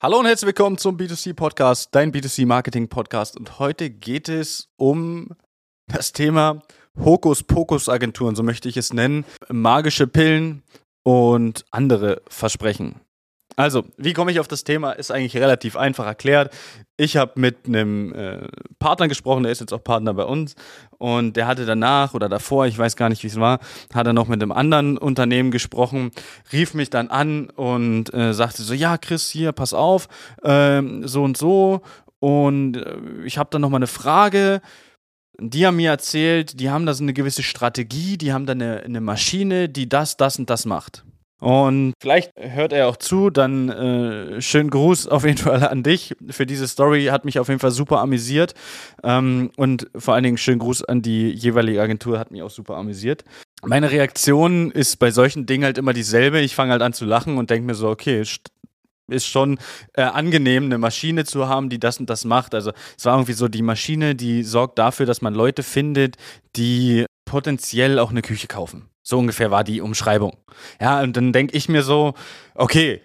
Hallo und herzlich willkommen zum B2C Podcast, dein B2C Marketing Podcast. Und heute geht es um das Thema Hokuspokus-Agenturen, so möchte ich es nennen, magische Pillen und andere Versprechen. Also, wie komme ich auf das Thema? Ist eigentlich relativ einfach erklärt. Ich habe mit einem äh, Partner gesprochen, der ist jetzt auch Partner bei uns. Und der hatte danach oder davor, ich weiß gar nicht, wie es war, hat er noch mit einem anderen Unternehmen gesprochen, rief mich dann an und äh, sagte so, ja, Chris, hier, pass auf, äh, so und so. Und äh, ich habe dann noch mal eine Frage die haben mir erzählt, die haben da so eine gewisse Strategie, die haben da eine, eine Maschine, die das, das und das macht. Und vielleicht hört er auch zu, dann äh, schönen Gruß auf jeden Fall an dich für diese Story, hat mich auf jeden Fall super amüsiert. Ähm, und vor allen Dingen schönen Gruß an die jeweilige Agentur, hat mich auch super amüsiert. Meine Reaktion ist bei solchen Dingen halt immer dieselbe. Ich fange halt an zu lachen und denke mir so, okay, ist schon äh, angenehm, eine Maschine zu haben, die das und das macht. Also es war irgendwie so die Maschine, die sorgt dafür, dass man Leute findet, die potenziell auch eine Küche kaufen. So ungefähr war die Umschreibung. Ja, und dann denke ich mir so, okay,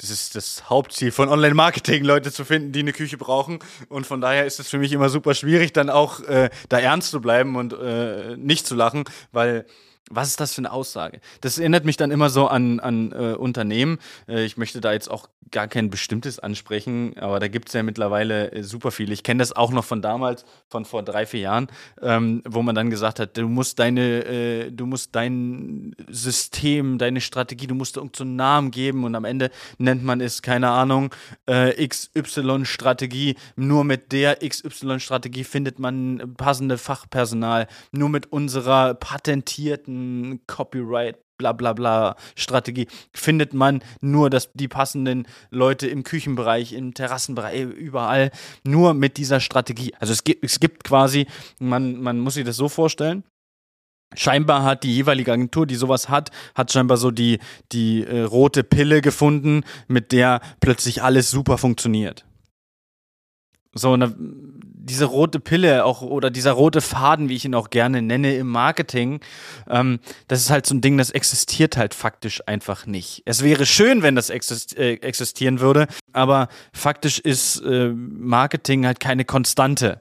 das ist das Hauptziel von Online-Marketing, Leute zu finden, die eine Küche brauchen. Und von daher ist es für mich immer super schwierig, dann auch äh, da ernst zu bleiben und äh, nicht zu lachen, weil was ist das für eine Aussage? Das erinnert mich dann immer so an, an äh, Unternehmen. Äh, ich möchte da jetzt auch gar kein bestimmtes ansprechen, aber da gibt es ja mittlerweile äh, super viele. Ich kenne das auch noch von damals, von vor drei, vier Jahren, ähm, wo man dann gesagt hat, du musst deine, äh, du musst dein System, deine Strategie, du musst irgendeinen so Namen geben und am Ende nennt man es, keine Ahnung, äh, XY-Strategie. Nur mit der XY-Strategie findet man passende Fachpersonal. Nur mit unserer patentierten Copyright bla bla bla Strategie findet man nur dass die passenden Leute im Küchenbereich, im Terrassenbereich, überall nur mit dieser Strategie. Also es gibt, es gibt quasi, man, man muss sich das so vorstellen, Scheinbar hat die jeweilige Agentur, die sowas hat, hat scheinbar so die, die äh, rote Pille gefunden, mit der plötzlich alles super funktioniert. So, und diese rote Pille auch oder dieser rote Faden, wie ich ihn auch gerne nenne im Marketing, ähm, das ist halt so ein Ding, das existiert halt faktisch einfach nicht. Es wäre schön, wenn das äh, existieren würde, aber faktisch ist äh, Marketing halt keine Konstante.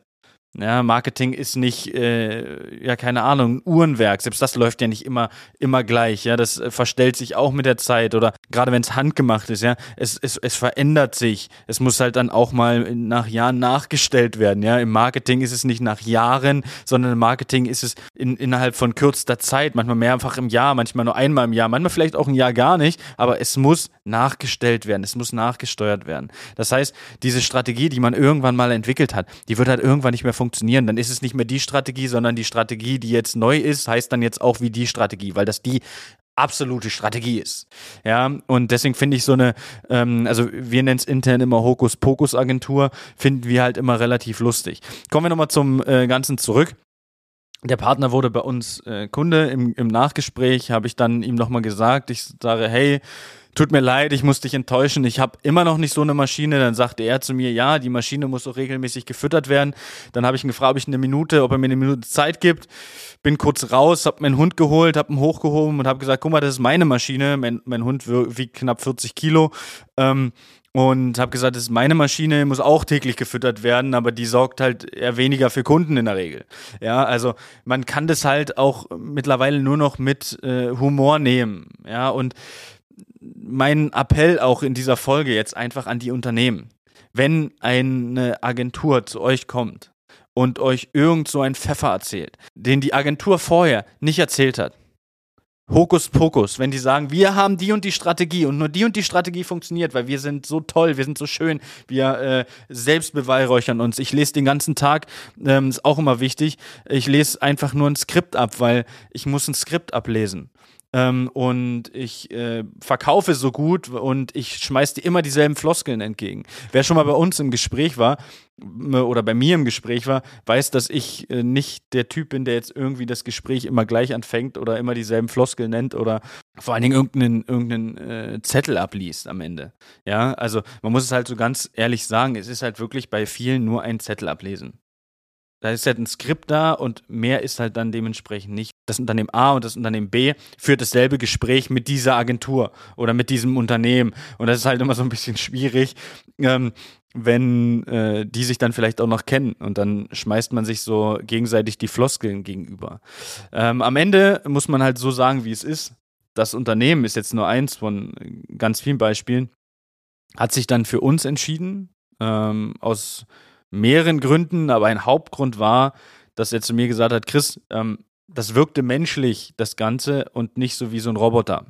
Ja, Marketing ist nicht, äh, ja, keine Ahnung, ein Uhrenwerk. Selbst das läuft ja nicht immer, immer gleich. Ja, das äh, verstellt sich auch mit der Zeit oder gerade wenn es handgemacht ist. Ja, es, es, es verändert sich. Es muss halt dann auch mal nach Jahren nachgestellt werden. Ja, im Marketing ist es nicht nach Jahren, sondern im Marketing ist es in, innerhalb von kürzester Zeit. Manchmal mehrfach im Jahr, manchmal nur einmal im Jahr, manchmal vielleicht auch ein Jahr gar nicht. Aber es muss nachgestellt werden. Es muss nachgesteuert werden. Das heißt, diese Strategie, die man irgendwann mal entwickelt hat, die wird halt irgendwann nicht mehr funktionieren. Dann ist es nicht mehr die Strategie, sondern die Strategie, die jetzt neu ist, heißt dann jetzt auch wie die Strategie, weil das die absolute Strategie ist. Ja, und deswegen finde ich so eine, ähm, also wir nennen es intern immer Hokus-Pokus-Agentur, finden wir halt immer relativ lustig. Kommen wir nochmal zum äh, Ganzen zurück. Der Partner wurde bei uns äh, Kunde. Im, Im Nachgespräch habe ich dann ihm nochmal gesagt, ich sage, hey, tut mir leid, ich muss dich enttäuschen, ich habe immer noch nicht so eine Maschine. Dann sagte er zu mir, ja, die Maschine muss auch regelmäßig gefüttert werden. Dann habe ich ihn gefragt, ob ich eine Minute, ob er mir eine Minute Zeit gibt. Bin kurz raus, habe meinen Hund geholt, habe ihn hochgehoben und habe gesagt, guck mal, das ist meine Maschine. Mein, mein Hund wiegt knapp 40 Kilo. Ähm, und habe gesagt, das ist meine Maschine, muss auch täglich gefüttert werden, aber die sorgt halt eher weniger für Kunden in der Regel. Ja, also man kann das halt auch mittlerweile nur noch mit äh, Humor nehmen. Ja, und mein Appell auch in dieser Folge jetzt einfach an die Unternehmen. Wenn eine Agentur zu euch kommt und euch irgend so ein Pfeffer erzählt, den die Agentur vorher nicht erzählt hat, Hokuspokus, wenn die sagen, wir haben die und die Strategie und nur die und die Strategie funktioniert, weil wir sind so toll, wir sind so schön, wir äh, selbst beweihräuchern uns. Ich lese den ganzen Tag, ähm, ist auch immer wichtig, ich lese einfach nur ein Skript ab, weil ich muss ein Skript ablesen ähm, und ich äh, verkaufe so gut und ich schmeiß dir immer dieselben Floskeln entgegen. Wer schon mal bei uns im Gespräch war oder bei mir im Gespräch war, weiß, dass ich äh, nicht der Typ bin, der jetzt irgendwie das Gespräch immer gleich anfängt oder immer dieselben Floskeln nennt oder vor allen Dingen irgendeinen, irgendeinen äh, Zettel abliest am Ende. Ja, also man muss es halt so ganz ehrlich sagen, es ist halt wirklich bei vielen nur ein Zettel ablesen. Da ist halt ein Skript da und mehr ist halt dann dementsprechend nicht. Das Unternehmen A und das Unternehmen B führt dasselbe Gespräch mit dieser Agentur oder mit diesem Unternehmen. Und das ist halt immer so ein bisschen schwierig, ähm, wenn äh, die sich dann vielleicht auch noch kennen. Und dann schmeißt man sich so gegenseitig die Floskeln gegenüber. Ähm, am Ende muss man halt so sagen, wie es ist. Das Unternehmen ist jetzt nur eins von ganz vielen Beispielen. Hat sich dann für uns entschieden, ähm, aus mehreren Gründen, aber ein Hauptgrund war, dass er zu mir gesagt hat, Chris, ähm, das wirkte menschlich, das Ganze, und nicht so wie so ein Roboter.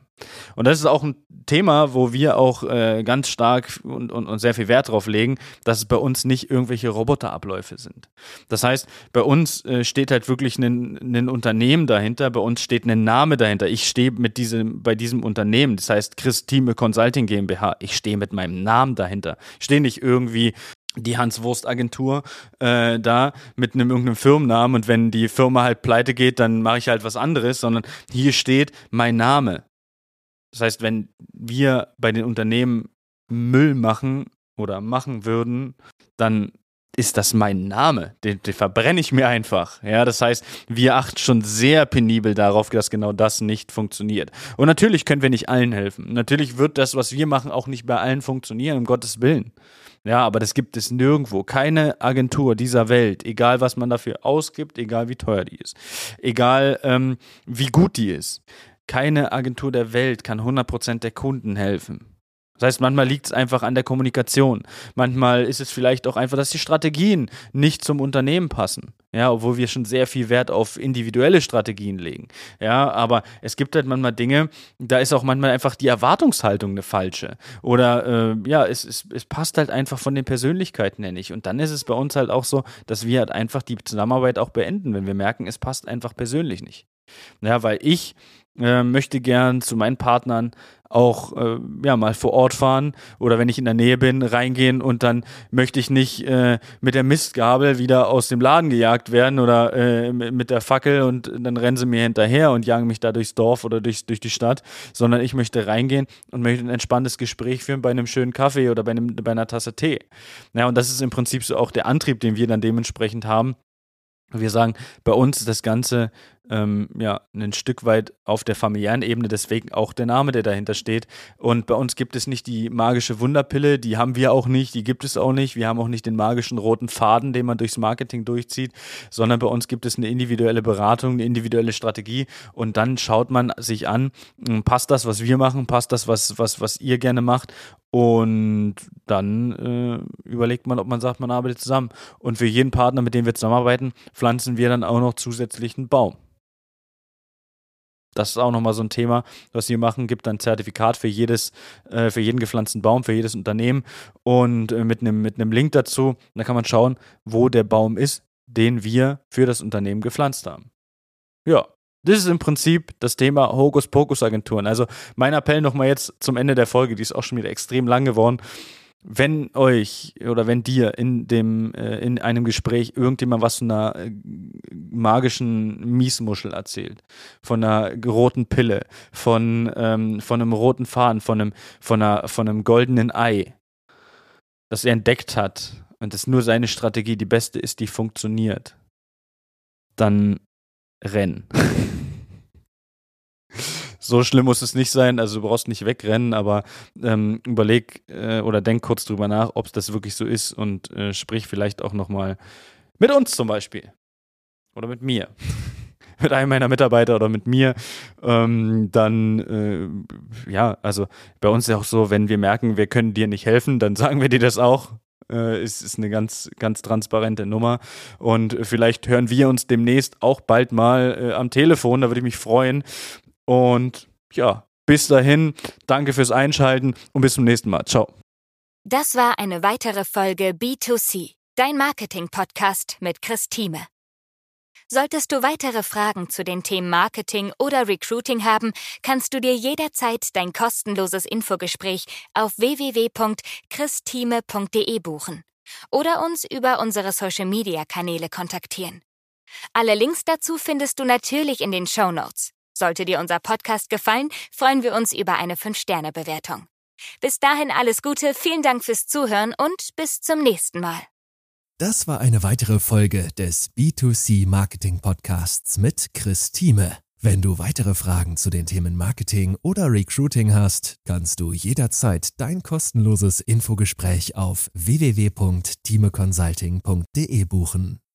Und das ist auch ein Thema, wo wir auch äh, ganz stark und, und, und sehr viel Wert drauf legen, dass es bei uns nicht irgendwelche Roboterabläufe sind. Das heißt, bei uns äh, steht halt wirklich ein, Unternehmen dahinter, bei uns steht ein Name dahinter. Ich stehe mit diesem, bei diesem Unternehmen, das heißt Christime Consulting GmbH, ich stehe mit meinem Namen dahinter. Ich stehe nicht irgendwie die Hans-Wurst-Agentur äh, da mit einem irgendeinem Firmennamen und wenn die Firma halt pleite geht, dann mache ich halt was anderes, sondern hier steht mein Name. Das heißt, wenn wir bei den Unternehmen Müll machen oder machen würden, dann ist das mein Name. Den, den verbrenne ich mir einfach. Ja, das heißt, wir achten schon sehr penibel darauf, dass genau das nicht funktioniert. Und natürlich können wir nicht allen helfen. Natürlich wird das, was wir machen, auch nicht bei allen funktionieren, um Gottes Willen. Ja, aber das gibt es nirgendwo. Keine Agentur dieser Welt, egal was man dafür ausgibt, egal wie teuer die ist, egal ähm, wie gut die ist. Keine Agentur der Welt kann 100% der Kunden helfen. Das heißt, manchmal liegt es einfach an der Kommunikation. Manchmal ist es vielleicht auch einfach, dass die Strategien nicht zum Unternehmen passen. Ja, obwohl wir schon sehr viel Wert auf individuelle Strategien legen. Ja, aber es gibt halt manchmal Dinge, da ist auch manchmal einfach die Erwartungshaltung eine falsche. Oder äh, ja, es, es, es passt halt einfach von den Persönlichkeiten her nicht. Und dann ist es bei uns halt auch so, dass wir halt einfach die Zusammenarbeit auch beenden, wenn wir merken, es passt einfach persönlich nicht. Ja, weil ich äh, möchte gern zu meinen Partnern auch äh, ja mal vor Ort fahren oder wenn ich in der Nähe bin reingehen und dann möchte ich nicht äh, mit der Mistgabel wieder aus dem Laden gejagt werden oder äh, mit der Fackel und dann rennen sie mir hinterher und jagen mich da durchs Dorf oder durch, durch die Stadt, sondern ich möchte reingehen und möchte ein entspanntes Gespräch führen bei einem schönen Kaffee oder bei, einem, bei einer Tasse Tee. Ja, und das ist im Prinzip so auch der Antrieb, den wir dann dementsprechend haben. Wir sagen, bei uns ist das Ganze ähm, ja, ein Stück weit auf der familiären Ebene, deswegen auch der Name, der dahinter steht. Und bei uns gibt es nicht die magische Wunderpille, die haben wir auch nicht, die gibt es auch nicht. Wir haben auch nicht den magischen roten Faden, den man durchs Marketing durchzieht, sondern bei uns gibt es eine individuelle Beratung, eine individuelle Strategie und dann schaut man sich an, hm, passt das, was wir machen, passt das, was, was, was ihr gerne macht und dann äh, überlegt man, ob man sagt, man arbeitet zusammen. Und für jeden Partner, mit dem wir zusammenarbeiten, pflanzen wir dann auch noch zusätzlich einen Baum. Das ist auch nochmal so ein Thema, was wir machen. Gibt ein Zertifikat für jedes, äh, für jeden gepflanzten Baum, für jedes Unternehmen und äh, mit einem mit Link dazu. Da kann man schauen, wo der Baum ist, den wir für das Unternehmen gepflanzt haben. Ja, das ist im Prinzip das Thema Hokus-Pokus-Agenturen. Also mein Appell nochmal jetzt zum Ende der Folge, die ist auch schon wieder extrem lang geworden wenn euch oder wenn dir in dem äh, in einem Gespräch irgendjemand was von einer äh, magischen Miesmuschel erzählt, von einer roten Pille, von ähm, von einem roten Faden, von einem von einer von einem goldenen Ei, das er entdeckt hat und das nur seine Strategie die beste ist, die funktioniert, dann renn. so schlimm muss es nicht sein. Also du brauchst nicht wegrennen, aber ähm, überleg äh, oder denk kurz drüber nach, ob das wirklich so ist und äh, sprich vielleicht auch nochmal mit uns zum Beispiel. Oder mit mir. mit einem meiner Mitarbeiter oder mit mir, ähm, dann, äh, ja, also bei uns ist ja auch so, wenn wir merken, wir können dir nicht helfen, dann sagen wir dir das auch. Äh, ist, ist eine ganz, ganz transparente Nummer. Und vielleicht hören wir uns demnächst auch bald mal äh, am Telefon, da würde ich mich freuen. Und ja, bis dahin, danke fürs Einschalten und bis zum nächsten Mal. Ciao. Das war eine weitere Folge B2C, dein Marketing-Podcast mit Chris Thieme. Solltest du weitere Fragen zu den Themen Marketing oder Recruiting haben, kannst du dir jederzeit dein kostenloses Infogespräch auf www.christhieme.de buchen oder uns über unsere Social-Media-Kanäle kontaktieren. Alle Links dazu findest du natürlich in den Show Notes. Sollte dir unser Podcast gefallen, freuen wir uns über eine 5-Sterne-Bewertung. Bis dahin alles Gute, vielen Dank fürs Zuhören und bis zum nächsten Mal. Das war eine weitere Folge des B2C Marketing Podcasts mit Chris Thieme. Wenn du weitere Fragen zu den Themen Marketing oder Recruiting hast, kannst du jederzeit dein kostenloses Infogespräch auf www.timeconsulting.de buchen.